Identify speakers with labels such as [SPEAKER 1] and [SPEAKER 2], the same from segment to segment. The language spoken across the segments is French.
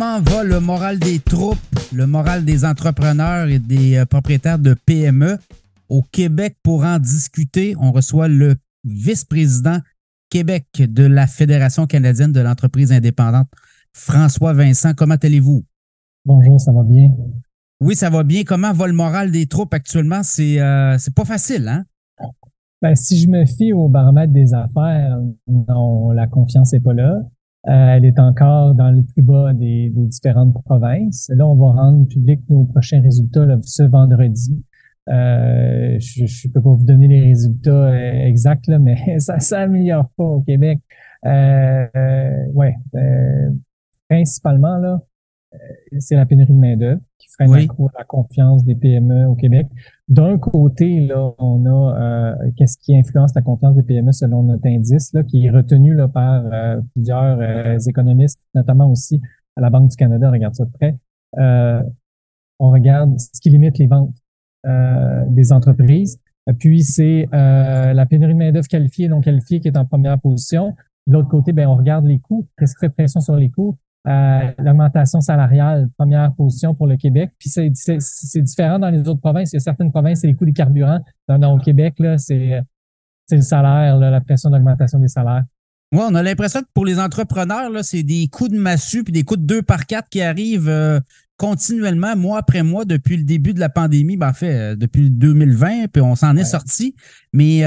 [SPEAKER 1] comment va le moral des troupes, le moral des entrepreneurs et des euh, propriétaires de PME au Québec pour en discuter. On reçoit le vice-président Québec de la Fédération canadienne de l'entreprise indépendante, François Vincent. Comment allez-vous?
[SPEAKER 2] Bonjour, ça va bien?
[SPEAKER 1] Oui, ça va bien. Comment va le moral des troupes actuellement? C'est euh, pas facile, hein?
[SPEAKER 2] Ben, si je me fie au baromètre des affaires, non, la confiance n'est pas là. Euh, elle est encore dans le plus bas des, différentes provinces. Là, on va rendre public nos prochains résultats ce vendredi. Euh, je ne peux pas vous donner les résultats euh, exacts, là, mais ça ne s'améliore pas au Québec. Euh, ouais, principalement, là, c'est la pénurie de main-d'œuvre qui freine la confiance des PME au Québec. D'un côté, là, on a euh, qu'est-ce qui influence la confiance des PME selon notre indice, là, qui est retenu là, par euh, plusieurs euh, économistes, notamment aussi à la Banque du Canada, regarde ça de près. on regarde ce qui limite les ventes des entreprises. Puis c'est la pénurie de main-d'œuvre qualifiée et non qualifiée qui est en première position. De l'autre côté, ben, on regarde les coûts, qu'est-ce qui fait pression sur les coûts? Euh, l'augmentation salariale, première position pour le Québec. Puis c'est différent dans les autres provinces. Il y a certaines provinces, c'est les coûts des carburants. Dans, au Québec, là, c'est le salaire, la pression d'augmentation des salaires.
[SPEAKER 1] Oui, on a l'impression que pour les entrepreneurs, c'est des coups de massue puis des coups de deux par quatre qui arrivent euh, continuellement, mois après mois, depuis le début de la pandémie. Ben, en fait, euh, depuis 2020, puis on s'en est sorti. Mais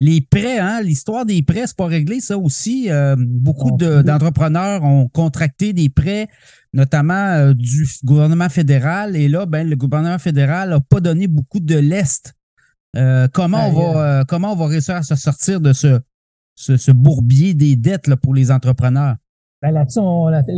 [SPEAKER 1] les prêts, hein, l'histoire des prêts, c'est pas réglé, ça aussi. Euh, beaucoup d'entrepreneurs ont contracté des prêts, notamment euh, du gouvernement fédéral. Et là, ben, le gouvernement fédéral n'a pas donné beaucoup de l'Est. Euh, comment, on va, comment on va réussir à se sortir de ce, ce, bourbier des dettes là, pour les entrepreneurs?
[SPEAKER 2] Ben, là-dessus,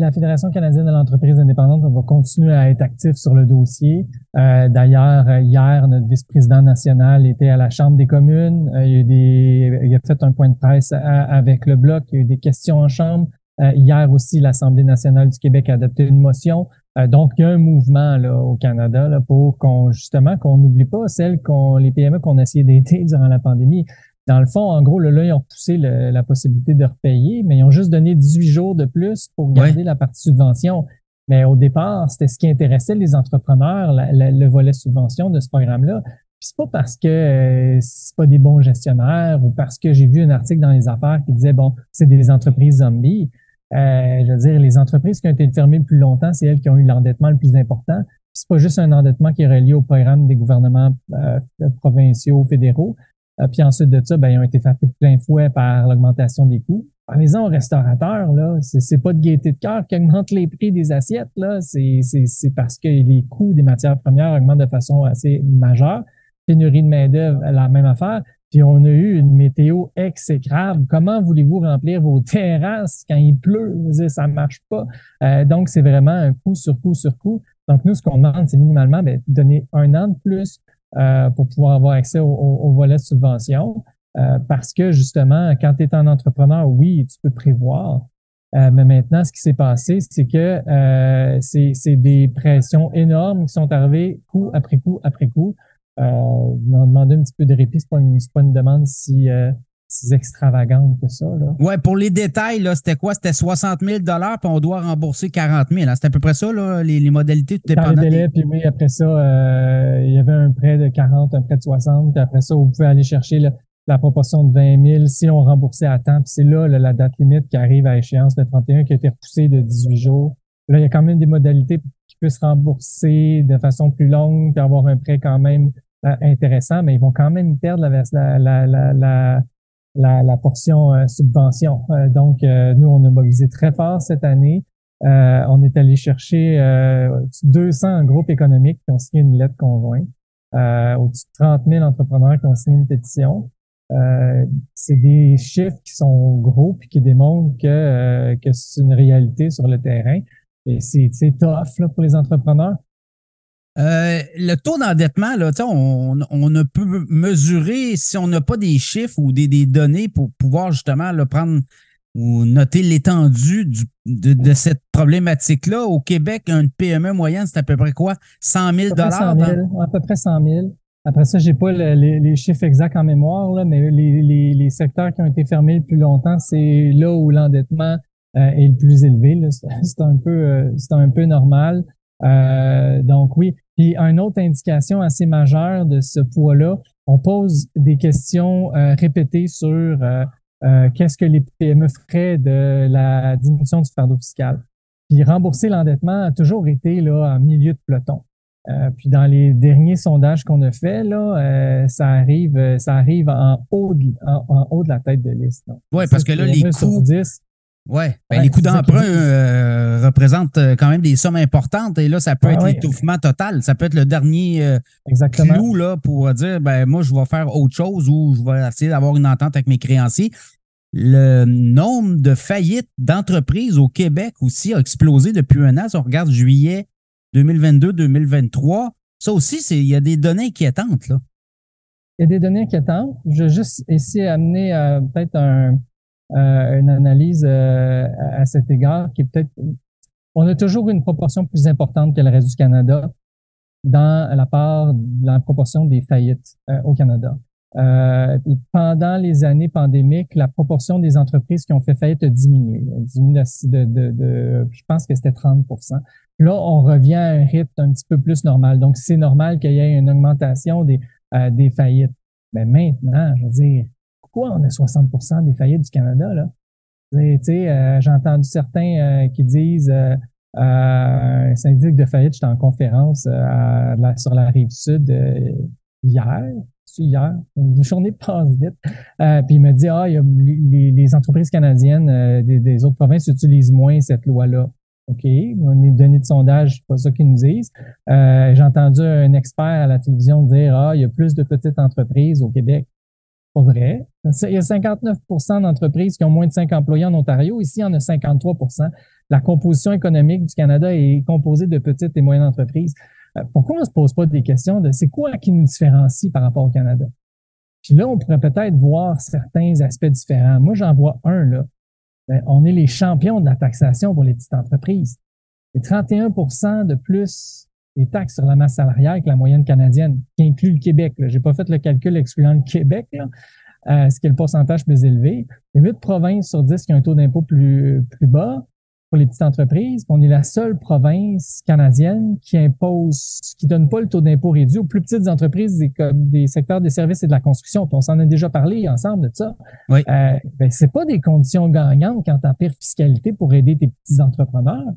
[SPEAKER 2] la, Fédération canadienne de l'entreprise indépendante va continuer à être actif sur le dossier. Euh, d'ailleurs, euh, hier, notre vice-président national était à la Chambre des communes. Euh, il, a des, il, a fait un point de presse avec le Bloc. Il y a eu des questions en Chambre. hier aussi, l'Assemblée nationale du Québec a adopté une motion. donc, il y a un mouvement là, au Canada là, pour qu'on justement qu'on n'oublie pas celles qu'on les PME qu'on a essayé d'aider durant la pandémie. Dans le fond, en gros, là, ils ont poussé la possibilité de repayer, mais ils ont juste donné 18 jours de plus pour garder la partie subvention. Mais au départ, c'était ce qui intéressait les entrepreneurs, le volet subvention de ce programme-là. Puis c'est pas parce que euh, c'est pas des bons gestionnaires ou parce que j'ai vu un article dans les affaires qui disait bon, c'est des entreprises zombies. Euh, je veux dire, les entreprises qui ont été fermées le plus longtemps, c'est elles qui ont eu l'endettement le plus important. C'est pas juste un endettement qui est relié au programme des gouvernements euh, provinciaux, fédéraux, puis ensuite de ça, ben, ils ont été frappés de plein fouet par l'augmentation des coûts. Parlez-en aux restaurateurs, là, c'est pas de gaieté de cœur qui les prix des assiettes, là. C'est parce que les coûts des matières premières augmentent de façon assez majeure. Pénurie de main-d'œuvre, la même affaire. Puis on a eu une météo exécrable. Comment voulez-vous remplir vos terrasses quand il pleut? Ça marche pas. Euh, donc, c'est vraiment un coup sur coup sur coup. Donc, nous, ce qu'on demande, c'est minimalement ben, donner un an de plus euh, pour pouvoir avoir accès au, volet de subvention. Euh, parce que justement, quand tu es un entrepreneur, oui, tu peux prévoir. Euh, mais maintenant, ce qui s'est passé, c'est que c'est des pressions énormes qui sont arrivées coup après coup après coup. Euh, on demandé un petit peu de répit, c'est pas, pas une demande si si extravagante que ça. Là.
[SPEAKER 1] Ouais, pour les détails, là, c'était quoi? C'était 60 000 puis on doit rembourser 40 000. Hein? C'était à peu près ça, là, les, les modalités,
[SPEAKER 2] tout dépendant. délai, puis oui, après ça, euh, il y avait un prêt de 40, un prêt de 60, puis après ça, vous pouvez aller chercher la proportion de 20 000 si on remboursait à temps. Puis c'est là, la date limite qui arrive à échéance, le 31, qui a été repoussé de 18 jours. Là, il y a quand même des modalités qui se rembourser de façon plus longue, puis avoir un prêt quand même euh, intéressant, mais ils vont quand même perdre la, la, la, la la, portion euh, subvention. Euh, donc, euh, nous, on a mobilisé très fort cette année. on est allé chercher 200 groupes économiques qui ont signé une lettre conjointe, au-dessus de 30 000 entrepreneurs qui ont signé une pétition. c'est des chiffres qui sont gros et qui démontrent que, que c'est une réalité sur le terrain. Et c'est tough là, pour les entrepreneurs.
[SPEAKER 1] Euh, le taux d'endettement, là, on, on ne peut mesurer si on n'a pas des chiffres ou des, des, données pour pouvoir justement le prendre ou noter l'étendue de, de, cette problématique-là. Au Québec, une PME moyenne, c'est à peu près quoi? 100 000
[SPEAKER 2] dollars? À peu près 100 000. Après ça, j'ai pas les, les, chiffres exacts en mémoire, là, mais les, les, les, secteurs qui ont été fermés le plus longtemps, c'est là où l'endettement est le plus élevé. C'est un peu, c'est un peu normal. donc oui. Puis une autre indication assez majeure de ce poids-là, on pose des questions répétées sur qu'est-ce que les PME feraient de la diminution du fardeau fiscal. Puis rembourser l'endettement a toujours été là en milieu de peloton. Euh, puis dans les derniers sondages qu'on a fait, là, euh, ça arrive, euh, ça arrive en haut de, en, haut de la tête de liste.
[SPEAKER 1] Oui, parce que là, les coûts. Ouais, ben, les coûts d'emprunt représentent quand même des sommes importantes et là, ça peut être l'étouffement total. Ça peut être le dernier clou là, pour dire ben moi, je vais faire autre chose ou je vais essayer d'avoir une entente avec mes créanciers. Le nombre de faillites d'entreprises au Québec aussi a explosé depuis un an. Si on regarde juillet 2022-2023. Ça aussi, il y a des données inquiétantes. Là.
[SPEAKER 2] Il y a des données inquiétantes. Je vais juste essayer d'amener euh, peut-être un, euh, une analyse euh, à cet égard qui est peut-être. On a toujours une proportion plus importante que le reste du Canada dans la part de la proportion des faillites au Canada. pendant les années pandémiques, la proportion des entreprises qui ont fait faillite a diminué. A diminué de, de, de, je pense que c'était 30 Là, on revient à un rythme un petit peu plus normal. Donc, c'est normal qu'il y ait une augmentation des, euh, des faillites. Mais maintenant, je veux dire, pourquoi on a 60% des faillites du Canada, là? Euh, j'ai entendu certains euh, qui disent euh, un syndic de faillite, j'étais en conférence sur la rive sud hier, hier, une journée passe vite. puis il me dit, ah, y a, les, entreprises canadiennes des, autres provinces utilisent moins cette loi-là. OK, on est donné de sondage, c'est pas ça qu'ils nous disent. Euh, j'ai entendu un expert à la télévision dire Ah, il y a plus de petites entreprises au Québec. Pas vrai. Il y a 59% d'entreprises qui ont moins de 5 employés en Ontario. Ici, il y en a 53% La composition économique du Canada est composée de petites et moyennes entreprises. Euh, pourquoi on ne se pose pas des questions de c'est quoi qui nous différencie par rapport au Canada? Puis là, on pourrait peut-être voir certains aspects différents. Moi, j'en vois un, là. Ben, on est les champions de la taxation pour les petites entreprises. C'est 31% de plus des taxes sur la masse salariale que la moyenne canadienne, qui inclut le Québec. Je n'ai pas fait le calcul excluant le Québec, euh, ce qui est le pourcentage plus élevé. Il y a 8 provinces sur 10 qui ont un taux d'impôt plus, plus bas pour les petites entreprises. On est la seule province canadienne qui impose, qui donne pas le taux d'impôt réduit aux plus petites entreprises des, des, secteurs des services et de la construction. on s'en a déjà parlé ensemble de ça.
[SPEAKER 1] Oui. Euh,
[SPEAKER 2] ben, c'est pas des conditions gagnantes quand tu pire fiscalité pour aider tes petits entrepreneurs.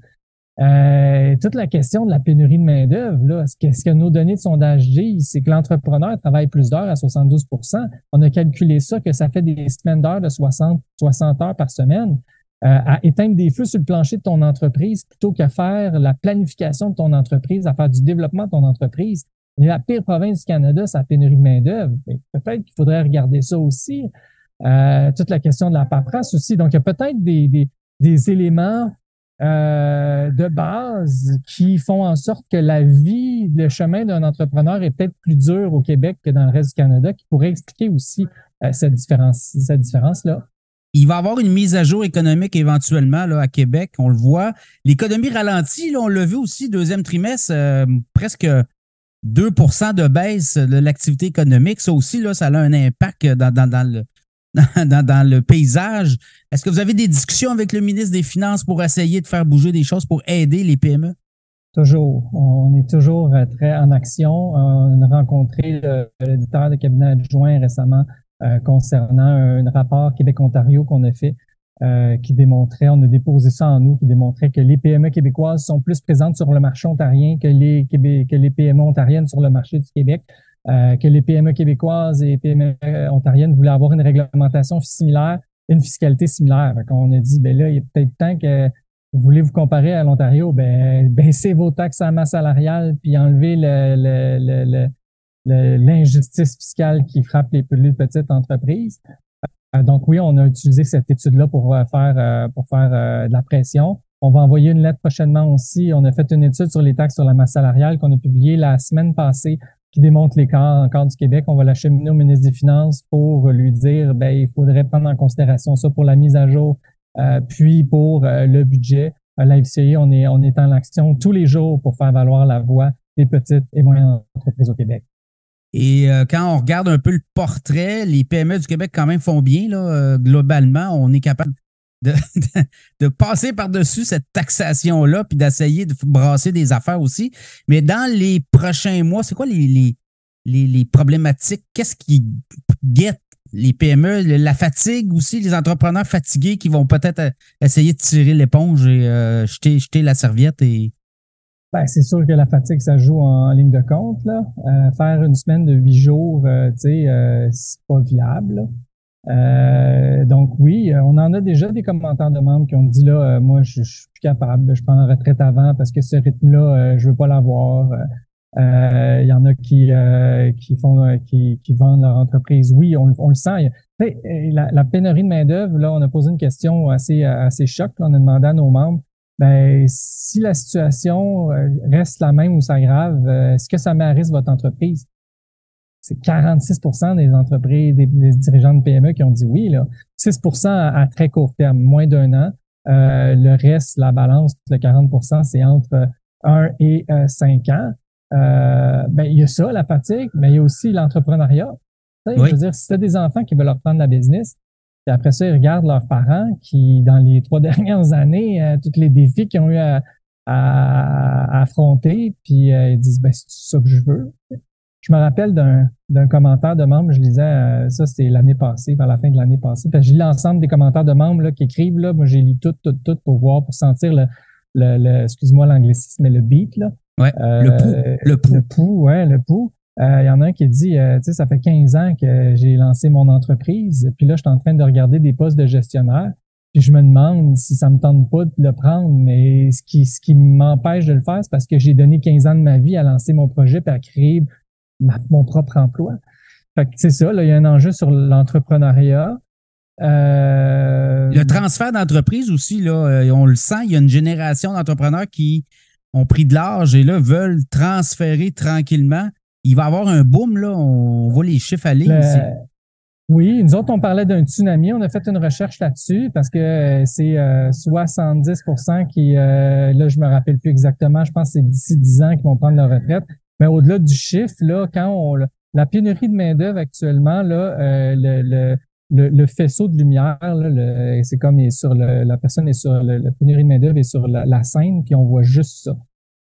[SPEAKER 2] Euh, toute la question de la pénurie de main-d'œuvre, ce que, ce que nos données de sondage disent, c'est que l'entrepreneur travaille plus d'heures à 72% On a calculé ça, que ça fait des semaines d'heures de 60, 60 heures par semaine. Euh, à éteindre des feux sur le plancher de ton entreprise plutôt qu'à faire la planification de ton entreprise, à faire du développement de ton entreprise. la pire province du Canada, c'est la pénurie de main-d'œuvre. Peut-être qu'il faudrait regarder ça aussi. Euh, toute la question de la paperasse aussi. Donc, il y a peut-être des, des, des, éléments euh, de base qui font en sorte que la vie, le chemin d'un entrepreneur est peut-être plus dur au Québec que dans le reste du Canada, qui pourrait expliquer aussi euh, cette différence, cette différence-là.
[SPEAKER 1] Il va y avoir une mise à jour économique éventuellement à Québec, on le voit. L'économie ralentit, on l'a vu aussi, deuxième trimestre, euh, presque 2% de baisse de l'activité économique. Ça aussi, ça a un impact dans, le, dans, le paysage. Est-ce que vous avez des discussions avec le ministre des Finances pour essayer de faire bouger des choses pour aider les PME?
[SPEAKER 2] Toujours. On est toujours euh, très en action. On a rencontré l'éditeur de cabinet adjoint récemment euh, concernant un rapport Québec-Ontario qu'on a fait euh, qui démontrait, on a déposé ça en nous, qui démontrait que les PME québécoises sont plus présentes sur le marché ontarien que les, que les PME ontariennes sur le marché du Québec, euh, que les PME québécoises et PME ontariennes voulaient avoir une réglementation similaire, une fiscalité similaire. on a dit, ben là, il est peut-être temps que vous voulez vous comparer à l'Ontario, ben baissez vos taxes à masse salariale puis enlevez le, le, le l'injustice fiscale qui frappe les plus petites entreprises. Euh, donc oui, on a utilisé cette étude-là pour euh, faire pour faire de la pression. On va envoyer une lettre prochainement aussi. On a fait une étude sur les taxes sur la masse salariale qu'on a publiée la semaine passée qui démontre l'écart encore du Québec. On va l'acheminer au ministre des Finances pour lui dire ben il faudrait prendre en considération ça pour la mise à jour, puis pour le budget. la FCI, on est on est en action tous les jours pour faire valoir la voix des petites et moyennes entreprises au Québec.
[SPEAKER 1] Et euh, quand on regarde un peu le portrait, les PME du Québec quand même font bien. Là, euh, globalement, on est capable de, de, passer par-dessus cette taxation-là, puis d'essayer de brasser des affaires aussi. Mais dans les prochains mois, c'est quoi les, les, les, problématiques? Qu'est-ce qui guette les PME, la fatigue aussi, les entrepreneurs fatigués qui vont peut-être euh, essayer de tirer l'éponge et euh, jeter, jeter la serviette et.
[SPEAKER 2] Ben, c'est sûr que la fatigue, ça joue en ligne de compte. Là. Euh, faire une semaine de huit jours, tu sais, c'est pas viable. Donc oui, on en a déjà des commentaires de membres qui ont dit là, moi, je, suis plus capable, je prends la retraite avant parce que ce rythme-là, je veux pas l'avoir. Il y en a qui qui font qui, qui vendent leur entreprise. Oui, on, le sent. La, pénurie de main d'œuvre, là, on a posé une question assez assez choc. on a demandé à nos membres, ben si la situation reste la même ou s'aggrave, est-ce que ça met votre entreprise? C'est 46% des entreprises, des, dirigeants de PME qui ont dit oui. Là. 6% à, très court terme, moins d'un an. le reste, la balance, le 40% c'est entre 1 et 5 ans euh, ben, il y a ça, la fatigue, mais il y a aussi l'entrepreneuriat. Je veux dire, si tu as des enfants qui veulent leur prendre la business, puis après ça, ils regardent leurs parents qui, dans les trois dernières années, euh, tous les défis qu'ils ont eu à, affronter, puis euh, ils disent, ben, c'est ça que je veux. Je me rappelle d'un commentaire de membres, je lisais, euh, ça c'était l'année passée, vers la fin de l'année passée. J'ai lu l'ensemble des commentaires de membres là, qui écrivent, là, moi j'ai lu tout, tout, tout pour voir, pour sentir le, le, le excuse-moi l'anglicisme, mais le beat, là.
[SPEAKER 1] Ouais, le pouls. Euh, le pouls.
[SPEAKER 2] Le pouls, ouais, le pouls. Il euh, y en a un qui dit, euh, tu sais, ça fait 15 ans que j'ai lancé mon entreprise, puis là, je suis en train de regarder des postes de gestionnaire, puis je me demande si ça me tente pas de le prendre, mais ce qui, ce qui m'empêche de le faire, c'est parce que j'ai donné 15 ans de ma vie à lancer mon projet puis à créer mon propre emploi. Fait que c'est ça, là, il y a un enjeu sur l'entrepreneuriat.
[SPEAKER 1] Euh... Le transfert d'entreprise aussi, là, on le sent, il y a une génération d'entrepreneurs qui ont pris de l'âge et là veulent transférer tranquillement. Il va y avoir un boom, là. On voit les chiffres aller.
[SPEAKER 2] Oui, nous autres, on parlait d'un tsunami. On a fait une recherche là-dessus parce que euh, c'est 70% euh, qui, euh, là, je me rappelle plus exactement, je pense que c'est d'ici 10 ans qu'ils vont prendre leur retraite. Mais au-delà du chiffre, là, quand on, la pénurie de main-d'œuvre actuellement, là, le, le, faisceau de lumière, c'est comme sur la personne est sur le, la pénurie de main-d'œuvre est sur la, scène, puis on voit juste ça.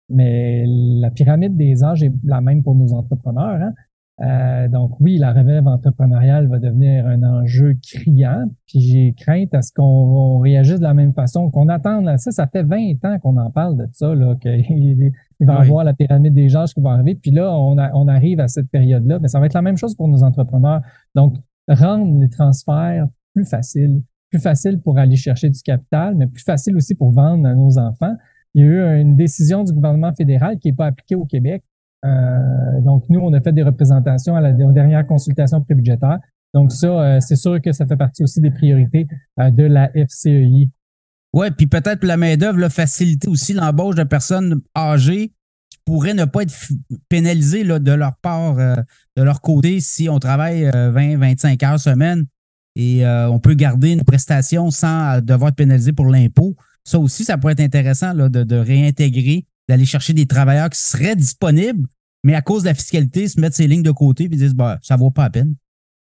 [SPEAKER 2] Mais la pyramide des âges est la même pour nos entrepreneurs. Hein? Euh, donc oui, la relève entrepreneuriale va devenir un enjeu criant, puis j'ai crainte à ce qu'on réagisse de la même façon, qu'on attende. Ça, ça fait 20 ans qu'on en parle de ça, là, qu'il va y avoir la pyramide des âges qui va arriver, puis là, on, on arrive à cette période-là, mais ça va être la même chose pour nos entrepreneurs. Donc, rendre les transferts plus faciles, plus faciles pour aller chercher du capital, mais plus facile aussi pour vendre à nos enfants. Il y a eu une décision du gouvernement fédéral qui n'est pas appliquée au Québec. Euh, donc, nous, on a fait des représentations à la dernière consultation prébudgétaire. Donc, ça, euh, c'est sûr que ça fait partie aussi des priorités euh, de la FCEI.
[SPEAKER 1] Oui, puis peut-être la main-d'œuvre, faciliter aussi l'embauche de personnes âgées pourraient ne pas être pénalisés là, de leur part, de leur côté, si on travaille 20-25 euh, heures semaine et on peut garder une prestation sans devoir être pénalisé pour l'impôt. Ça aussi, ça pourrait être intéressant de, réintégrer, d'aller chercher des travailleurs qui seraient disponibles, mais à cause de la fiscalité, se mettre ces lignes de côté et dire bah, ça vaut pas la peine.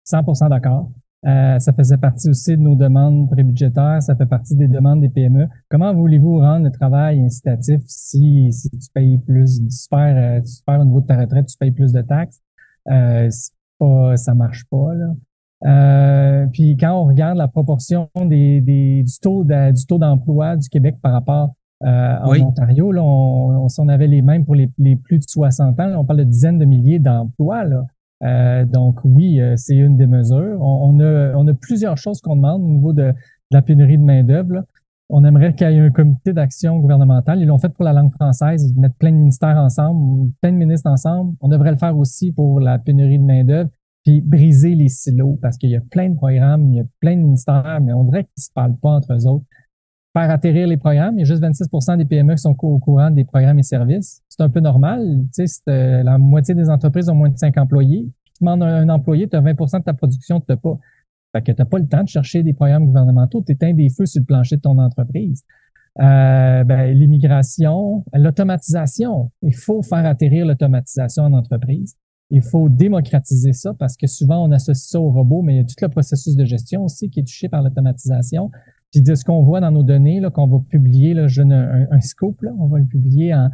[SPEAKER 2] 100% d'accord. Euh, ça faisait partie aussi de nos demandes prébudgétaires, ça fait partie des demandes des PME. Comment voulez-vous rendre le travail incitatif si, si tu payes plus, tu perds, euh, tu perds au niveau de ta retraite, tu payes plus de taxes? Euh, pas, ça marche pas. Là. Euh, puis quand on regarde la proportion des, des du taux du taux d'emploi du Québec par rapport euh, en Ontario, là, on, on avait les mêmes pour les, les plus de 60 ans, là, on parle de dizaines de milliers d'emplois. Là. Euh, donc oui, euh, c'est une des mesures. On, a, on a plusieurs choses qu'on demande au niveau de, la pénurie de main-d'œuvre. On aimerait qu'il y ait un comité d'action gouvernemental. Ils l'ont fait pour la langue française, mettre plein de ministères ensemble, plein de ministres ensemble. On devrait le faire aussi pour la pénurie de main-d'œuvre, puis briser les silos parce qu'il y a plein de programmes, il y a plein de ministères, mais on dirait qu'ils se parlent pas entre eux autres. Faire atterrir les programmes, il y a juste 26% des PME qui sont au courant des programmes et services c'est un peu normal. Tu sais, euh, la moitié des entreprises ont moins de 5 employés. Tu demandes un, employé, tu as 20% de ta production, tu n'as pas. Fait que tu n'as pas le temps de chercher des programmes gouvernementaux, tu éteins des feux sur le plancher de ton entreprise. Euh, ben, l'immigration, l'automatisation. Il faut faire atterrir l'automatisation en entreprise. Il faut démocratiser ça parce que souvent on associe ça au robot, mais il y a tout le processus de gestion aussi qui est touché par l'automatisation. Puis de ce qu'on voit dans nos données, qu'on va publier, là, je un, un, scope, là, on va le publier en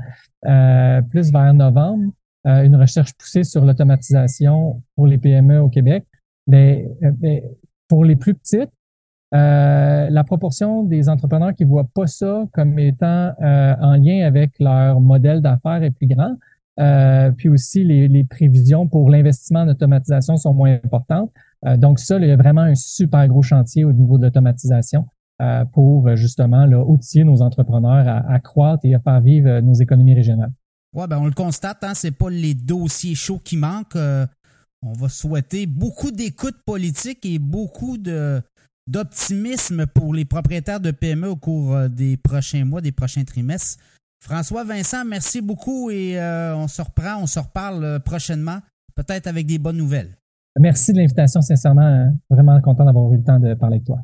[SPEAKER 2] euh, plus vers novembre, euh, une recherche poussée sur l'automatisation pour les PME au Québec. Mais, euh, mais pour les plus petites, euh, la proportion des entrepreneurs qui voient pas ça comme étant euh, en lien avec leur modèle d'affaires est plus grand. Euh, puis aussi, les, les, prévisions pour l'investissement en automatisation sont moins importantes. donc ça, il y a vraiment un super gros chantier au niveau de l'automatisation pour justement là, outiller nos entrepreneurs à, à, croître et à faire vivre nos économies régionales.
[SPEAKER 1] Ouais, ben on le constate, hein, c'est pas les dossiers chauds qui manquent. on va souhaiter beaucoup d'écoute politique et beaucoup de d'optimisme pour les propriétaires de PME au cours euh, des prochains mois, des prochains trimestres. François Vincent, merci beaucoup et euh, on se reprend, on se reparle euh, prochainement, peut-être avec des bonnes nouvelles.
[SPEAKER 2] Merci de l'invitation, sincèrement, vraiment content d'avoir eu le temps de parler avec toi.